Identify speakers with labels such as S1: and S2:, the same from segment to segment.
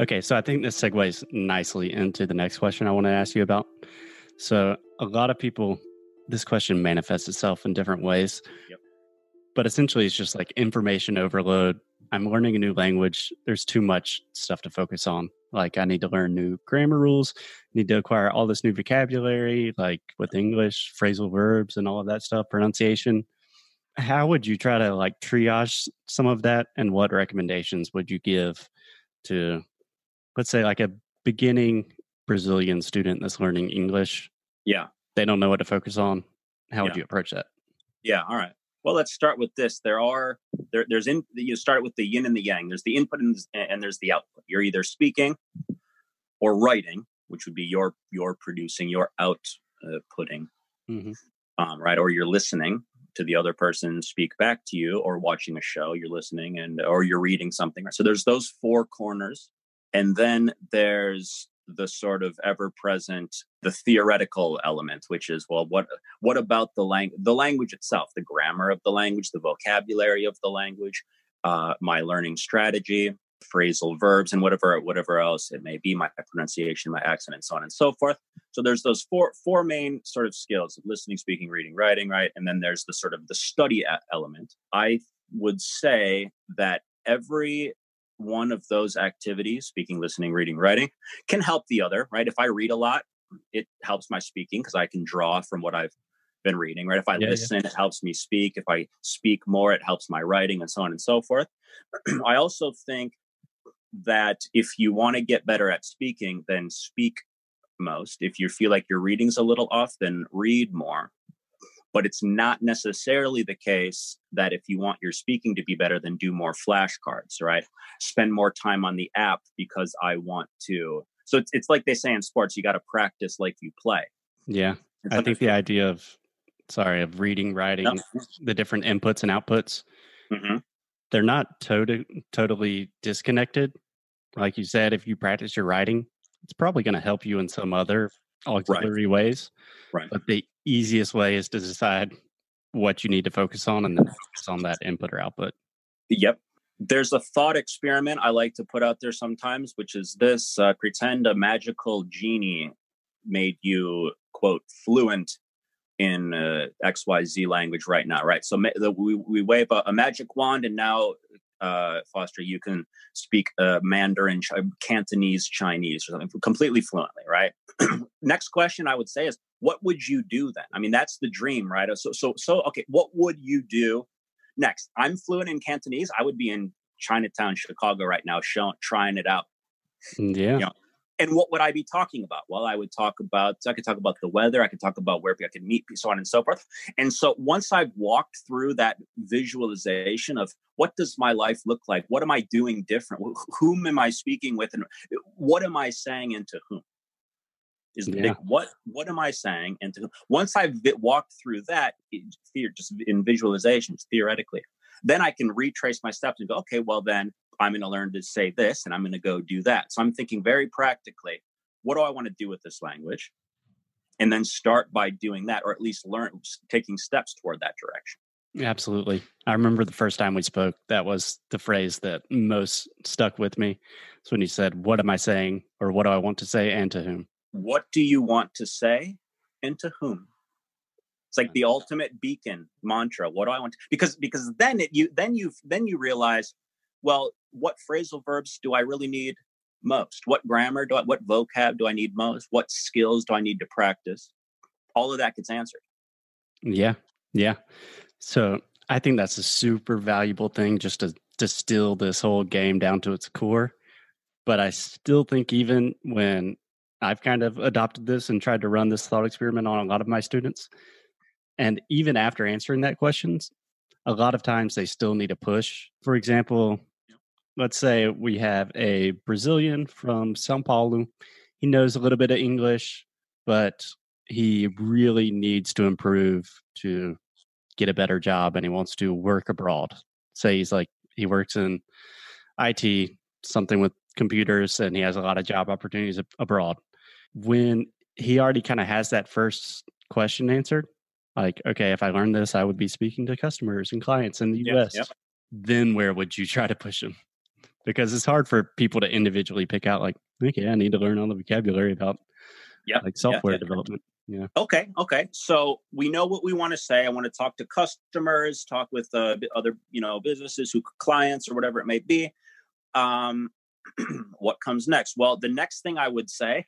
S1: Okay, so I think this segues nicely into the next question I want to ask you about. So, a lot of people, this question manifests itself in different ways.
S2: Yep.
S1: But essentially, it's just like information overload. I'm learning a new language. There's too much stuff to focus on. Like, I need to learn new grammar rules, need to acquire all this new vocabulary, like with English, phrasal verbs, and all of that stuff, pronunciation. How would you try to like triage some of that? And what recommendations would you give to, let's say, like a beginning Brazilian student that's learning English?
S2: Yeah.
S1: They don't know what to focus on. How would you approach that?
S2: Yeah. All right. Well, let's start with this. There are there, there's in you start with the yin and the yang. There's the input and, and there's the output. You're either speaking or writing, which would be your your producing, your outputting,
S1: hmm
S2: um, right? Or you're listening to the other person speak back to you, or watching a show. You're listening and or you're reading something. So there's those four corners, and then there's the sort of ever present the theoretical element which is well what what about the language the language itself the grammar of the language the vocabulary of the language uh, my learning strategy phrasal verbs and whatever whatever else it may be my pronunciation my accent and so on and so forth. So there's those four four main sort of skills of listening speaking reading writing right? And then there's the sort of the study element. I would say that every one of those activities speaking listening reading writing can help the other right? If i read a lot it helps my speaking because i can draw from what i've been reading right? If i
S1: Yeah, yeah.
S2: listen it helps me speak. If i speak more it helps my writing and so on and so forth. I also think that if you want to get better at speaking then speak most. If you feel like your reading's a little off then read more but it's not necessarily the case that if you want your speaking to be better then do more flashcards right spend more time on the app because i want to so it's, it's like they say in sports you got to practice like you play
S1: Yeah.
S2: It's
S1: I
S2: like-
S1: think the idea of, sorry, of reading, writing,
S2: Yep.
S1: the different inputs and outputs,
S2: Mhm.
S1: they're not to- totally disconnected. Like you said, if you practice your writing, it's probably going to help you in some other auxiliary ways.
S2: Right.
S1: But the easiest way is to decide what you need to focus on and then focus on that input or output.
S2: Yep. There's a thought experiment I like to put out there sometimes, which is this uh, pretend a magical genie made you, quote, fluent in uh, XYZ language right now, right? So ma- the, we, we wave a, a magic wand, and now, uh, Foster, you can speak uh, Mandarin, Ch- Cantonese, Chinese, or something completely fluently, right? Next question I would say is, what would you do then? I mean, that's the dream, right? So, so, so, okay, what would you do Next, I'm fluent in Cantonese. I would be in Chinatown, Chicago right now, showing, trying it out.
S1: Mm, Yeah.
S2: Yeah. And what would I be talking about? Well, I would talk about, I could talk about the weather. I could talk about where I could meet, so on and so forth. And so once I've walked through that visualization of what does my life look like? What am I doing different? Whom am I speaking with? And what am I saying and to whom? Is the
S1: Yeah.
S2: big what? What am I saying and to? Once I've walked through that, fear just in visualizations theoretically, then I can retrace my steps and go, okay, well then I'm going to learn to say this and I'm going to go do that. So I'm thinking very practically, what do I want to do with this language? And then start by doing that, or at least learn taking steps toward that direction.
S1: Absolutely. I remember the first time we spoke, that was the phrase that most stuck with me. It's when you said, What am I saying? or What do I want to say and to whom?
S2: What do you want to say and to whom? It's like the ultimate beacon mantra. What do I want to because because then it you then you then you realize, well, what phrasal verbs do I really need most? What grammar do I what vocab do I need most? What skills do I need to practice? All of that gets answered.
S1: Yeah. Yeah. So I think that's a super valuable thing just to distill this whole game down to its core. But I still think, even when I've kind of adopted this and tried to run this thought experiment on a lot of my students, and even after answering that questions, a lot of times they still need a push. For example, let's say we have a Brazilian from Sao Paulo. He knows a little bit of English, but he really needs to improve to get a better job and he wants to work abroad. Say he's like he works in IT, something with computers, and he has a lot of job opportunities abroad. When he already kind of has that first question answered, like, okay, if I learned this, I would be speaking to customers and clients in the
S2: Yeah,
S1: US.
S2: yeah.
S1: Then where would you try to push him? Because it's hard for people to individually pick out like, okay, I need to learn all the vocabulary about
S2: yeah,
S1: like software
S2: yeah, yeah.
S1: development. Yeah.
S2: Okay. Okay. So we know what we want to say. I want to talk to customers, talk with uh, other, you know, businesses who clients or whatever it may be. Um, what comes next? Well, the next thing I would say,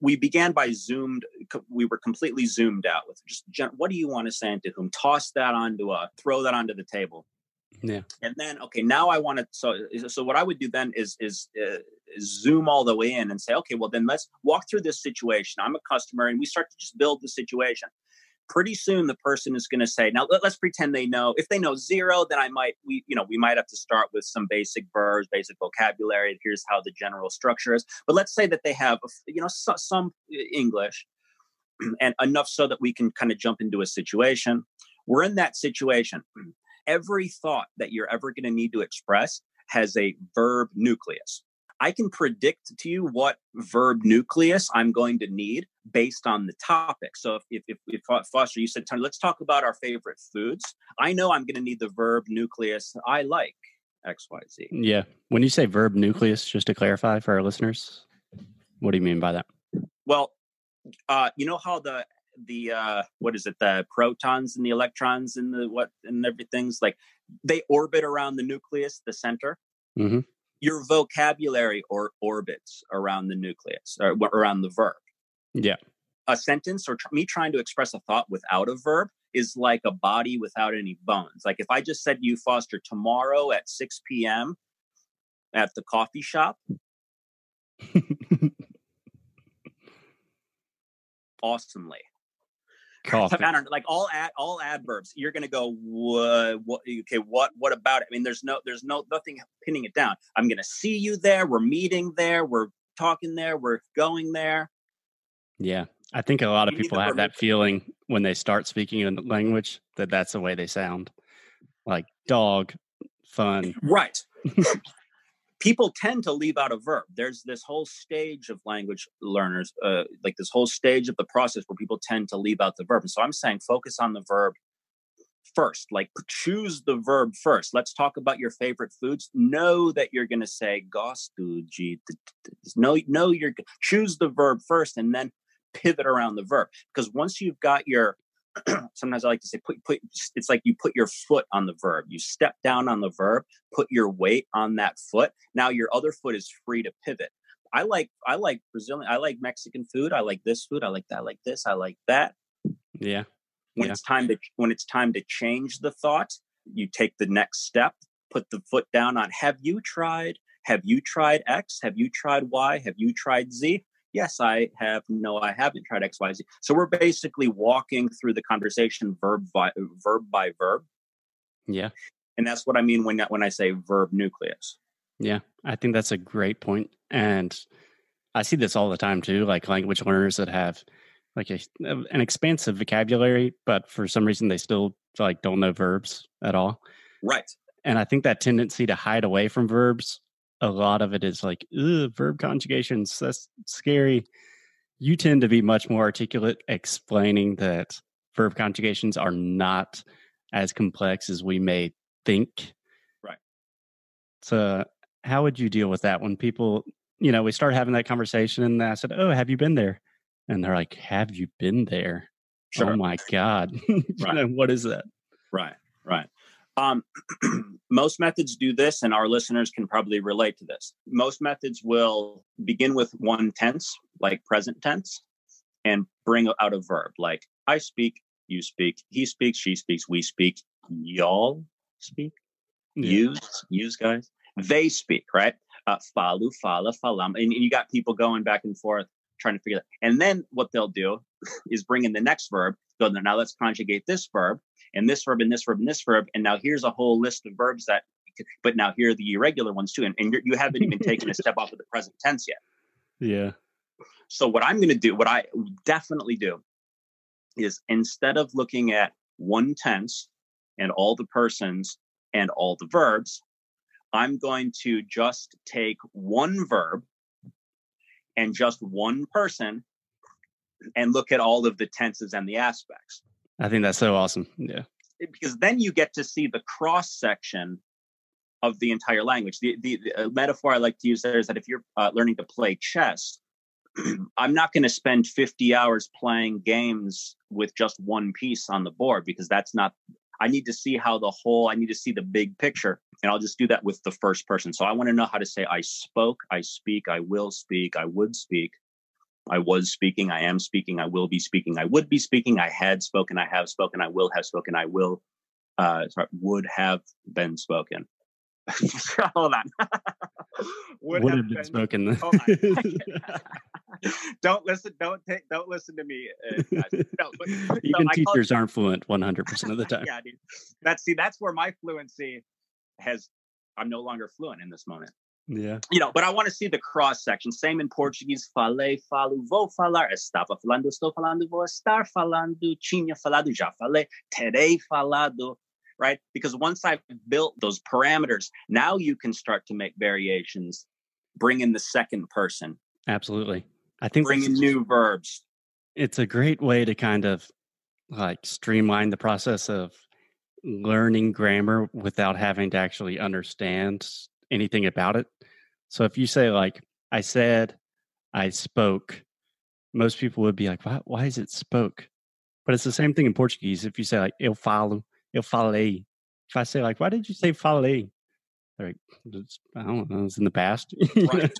S2: we began by zoomed. We were completely zoomed out with just what do you want to say and to whom? Toss that onto a, throw that onto the table.
S1: Yeah.
S2: And then okay, now I want to. So so what I would do then is is, uh, zoom all the way in and say, okay, well then let's walk through this situation. I'm a customer, and we start to just build the situation. Pretty soon, the person is going to say, now let, us pretend they know. If they know zero, then I might we you know we might have to start with some basic verbs, basic vocabulary. Here's how the general structure is. But let's say that they have you know so, some uh, English and enough so that we can kind of jump into a situation. We're in that situation every thought that you're ever going to need to express has a verb nucleus. I can predict to you what verb nucleus I'm going to need based on the topic. So if, if, if, Foster, you said, Tony, let's talk about our favorite foods. I know I'm going to need the verb nucleus. I like X, Y, Z.
S1: Yeah. When you say verb nucleus, just to clarify for our listeners, what do you mean by that?
S2: Well, uh, you know how the the uh what is it the protons and the electrons and the what and everything's like they orbit around the nucleus the center.
S1: Mm-hmm.
S2: your vocabulary or orbits around the nucleus or around the verb.
S1: Yeah.
S2: A sentence or tr- me trying to express a thought without a verb is like a body without any bones. Like if i just said to you foster tomorrow at 6 p.m at the coffee shop awesomely
S1: Coffee.
S2: I don't like all ad all adverbs. You're going to go what, what? Okay, what? What about it? I mean, there's no, there's no nothing pinning it down. I'm going to see you there. We're meeting there. We're talking there. We're going there.
S1: Yeah, I think a lot of you people have that feeling when they start speaking in the language that that's the way they sound, like dog, fun.
S2: Right. people tend to leave out a verb. There's this whole stage of language learners, uh, like this whole stage of the process where people tend to leave out the verb. And so I'm saying focus on the verb first. Like choose the verb first. Let's talk about your favorite foods. Know that you're going to say gostuji. No, no, you're choose the verb first and then pivot around the verb. Because once you've got your sometimes I like to say put put it's like you put your foot on the verb. You step down on the verb, put your weight on that foot. Now your other foot is free to pivot. I like I like Brazilian I like Mexican food. I like this food. I like that. I like this. I like that.
S1: Yeah.
S2: When
S1: yeah.
S2: it's time to when it's time to change the thought, you take the next step, put the foot down on have you tried? Have you tried X? Have you tried Y? Have you tried Z? Yes, I have. No, I haven't tried X, Y, Z. So we're basically walking through the conversation verb by verb by verb.
S1: Yeah,
S2: and that's what I mean when when I say verb nucleus.
S1: Yeah, I think that's a great point, and I see this all the time too. Like language learners that have like a, an expansive vocabulary, but for some reason they still like don't know verbs at all.
S2: Right.
S1: And I think that tendency to hide away from verbs a lot of it is like verb conjugations. That's scary. You tend to be much more articulate explaining that verb conjugations are not as complex as we may think.
S2: Right.
S1: So, how would you deal with that when people, you know, we start having that conversation and I said, Oh, have you been there? And they're like, Have you been there? Oh sure. Oh my God. right. know, what is that?
S2: Right, right. Um, most methods do this, and our listeners can probably relate to this. Most methods will begin with one tense, like present tense, and bring out a verb, like I speak, you speak, he speaks, she speaks, we speak, y'all speak, yeah. use, use guys, they speak, right? Uh, falu, fala, falam, and you got people going back and forth trying to figure that. And then what they'll do is bring in the next verb. Go now, let's conjugate this verb and this verb and this verb and this verb. And now here's a whole list of verbs that, but now here are the irregular ones too. And, and you haven't even taken a step off of the present tense yet.
S1: Yeah.
S2: So what I'm going to do, what I definitely do is instead of looking at one tense and all the persons and all the verbs, I'm going to just take one verb and just one person and look at all of the tenses and the aspects.
S1: I think that's so awesome. Yeah.
S2: Because then you get to see the cross section of the entire language. The, the, the metaphor I like to use there is that if you're uh, learning to play chess, I'm not going to spend 50 hours playing games with just one piece on the board because that's not. I need to see how the whole. I need to see the big picture, and I'll just do that with the first person. So I want to know how to say I spoke, I speak, I will speak, I would speak, I was speaking, I am speaking, I will be speaking, I would be speaking, I had spoken, I have spoken, I will have spoken, I will uh, sorry, would have been spoken. Hold on.
S1: would, would, have, have been, been, spoken.
S2: don't listen. Don't take. Don't listen to me. Uh,
S1: no, but, Even so teachers aren't fluent 100 percent of the time.
S2: yeah, dude. That's see. That's where my fluency has. I'm no longer fluent in this moment.
S1: Yeah.
S2: You know, but I want to see the cross section. Same in Portuguese. Falei, falo, vou falar. Estava falando, estou falando, vou estar falando. Tinha falado, já falei. Terei falado right? Because once I've built those parameters, now you can start to make variations, bring in the second person.
S1: Absolutely. I think
S2: bring in new verbs.
S1: It's a great way to kind of like streamline the process of learning grammar without having to actually understand anything about it. So if you say like I said, I spoke, most people would be like, why, why is it spoke? But it's the same thing in Portuguese. If you say like eu falo, eu falei. If I say like, why did you say falei? Like, I don't know. It's in the past.
S2: right.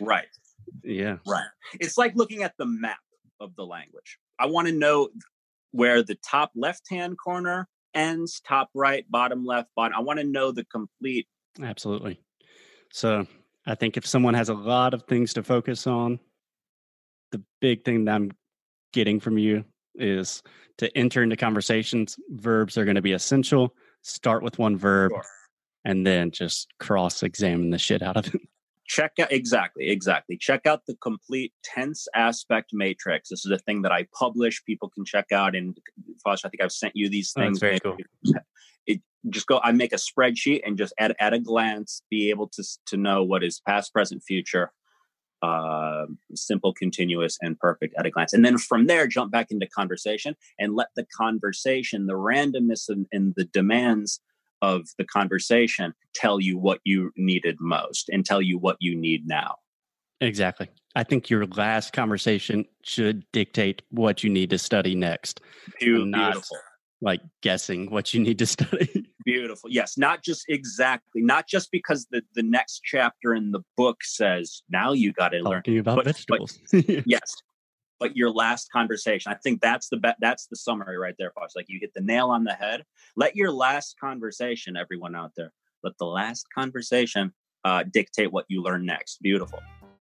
S2: right.
S1: Yeah.
S2: Right. It's like looking at the map of the language. I want to know where the top left hand corner ends, top right, bottom left, bottom. I want to know the complete.
S1: Absolutely. So I think if someone has a lot of things to focus on, the big thing that I'm getting from you is to enter into conversations, verbs are going to be essential. Start with one verb sure. and then just cross examine the shit out of it.
S2: Check out exactly, exactly. Check out the complete tense aspect matrix. This is a thing that I publish. People can check out. And Foster, I think I've sent you these oh, things.
S1: Oh, very cool.
S2: It, just go. I make a spreadsheet and just at at a glance be able to to know what is past, present, future, uh, simple, continuous, and perfect at a glance. And then from there, jump back into conversation and let the conversation, the randomness and, and the demands of the conversation tell you what you needed most and tell you what you need now.
S1: Exactly. I think your last conversation should dictate what you need to study next.
S2: Beautiful. Not
S1: like guessing what you need to study.
S2: Beautiful. Yes, not just exactly, not just because the the next chapter in the book says now you got to learn
S1: about but, vegetables.
S2: But, yes, but your last conversation. I think that's the be- that's the summary right there, Fox. Like you hit the nail on the head. Let your last conversation, everyone out there, let the last conversation uh, dictate what you learn next. Beautiful.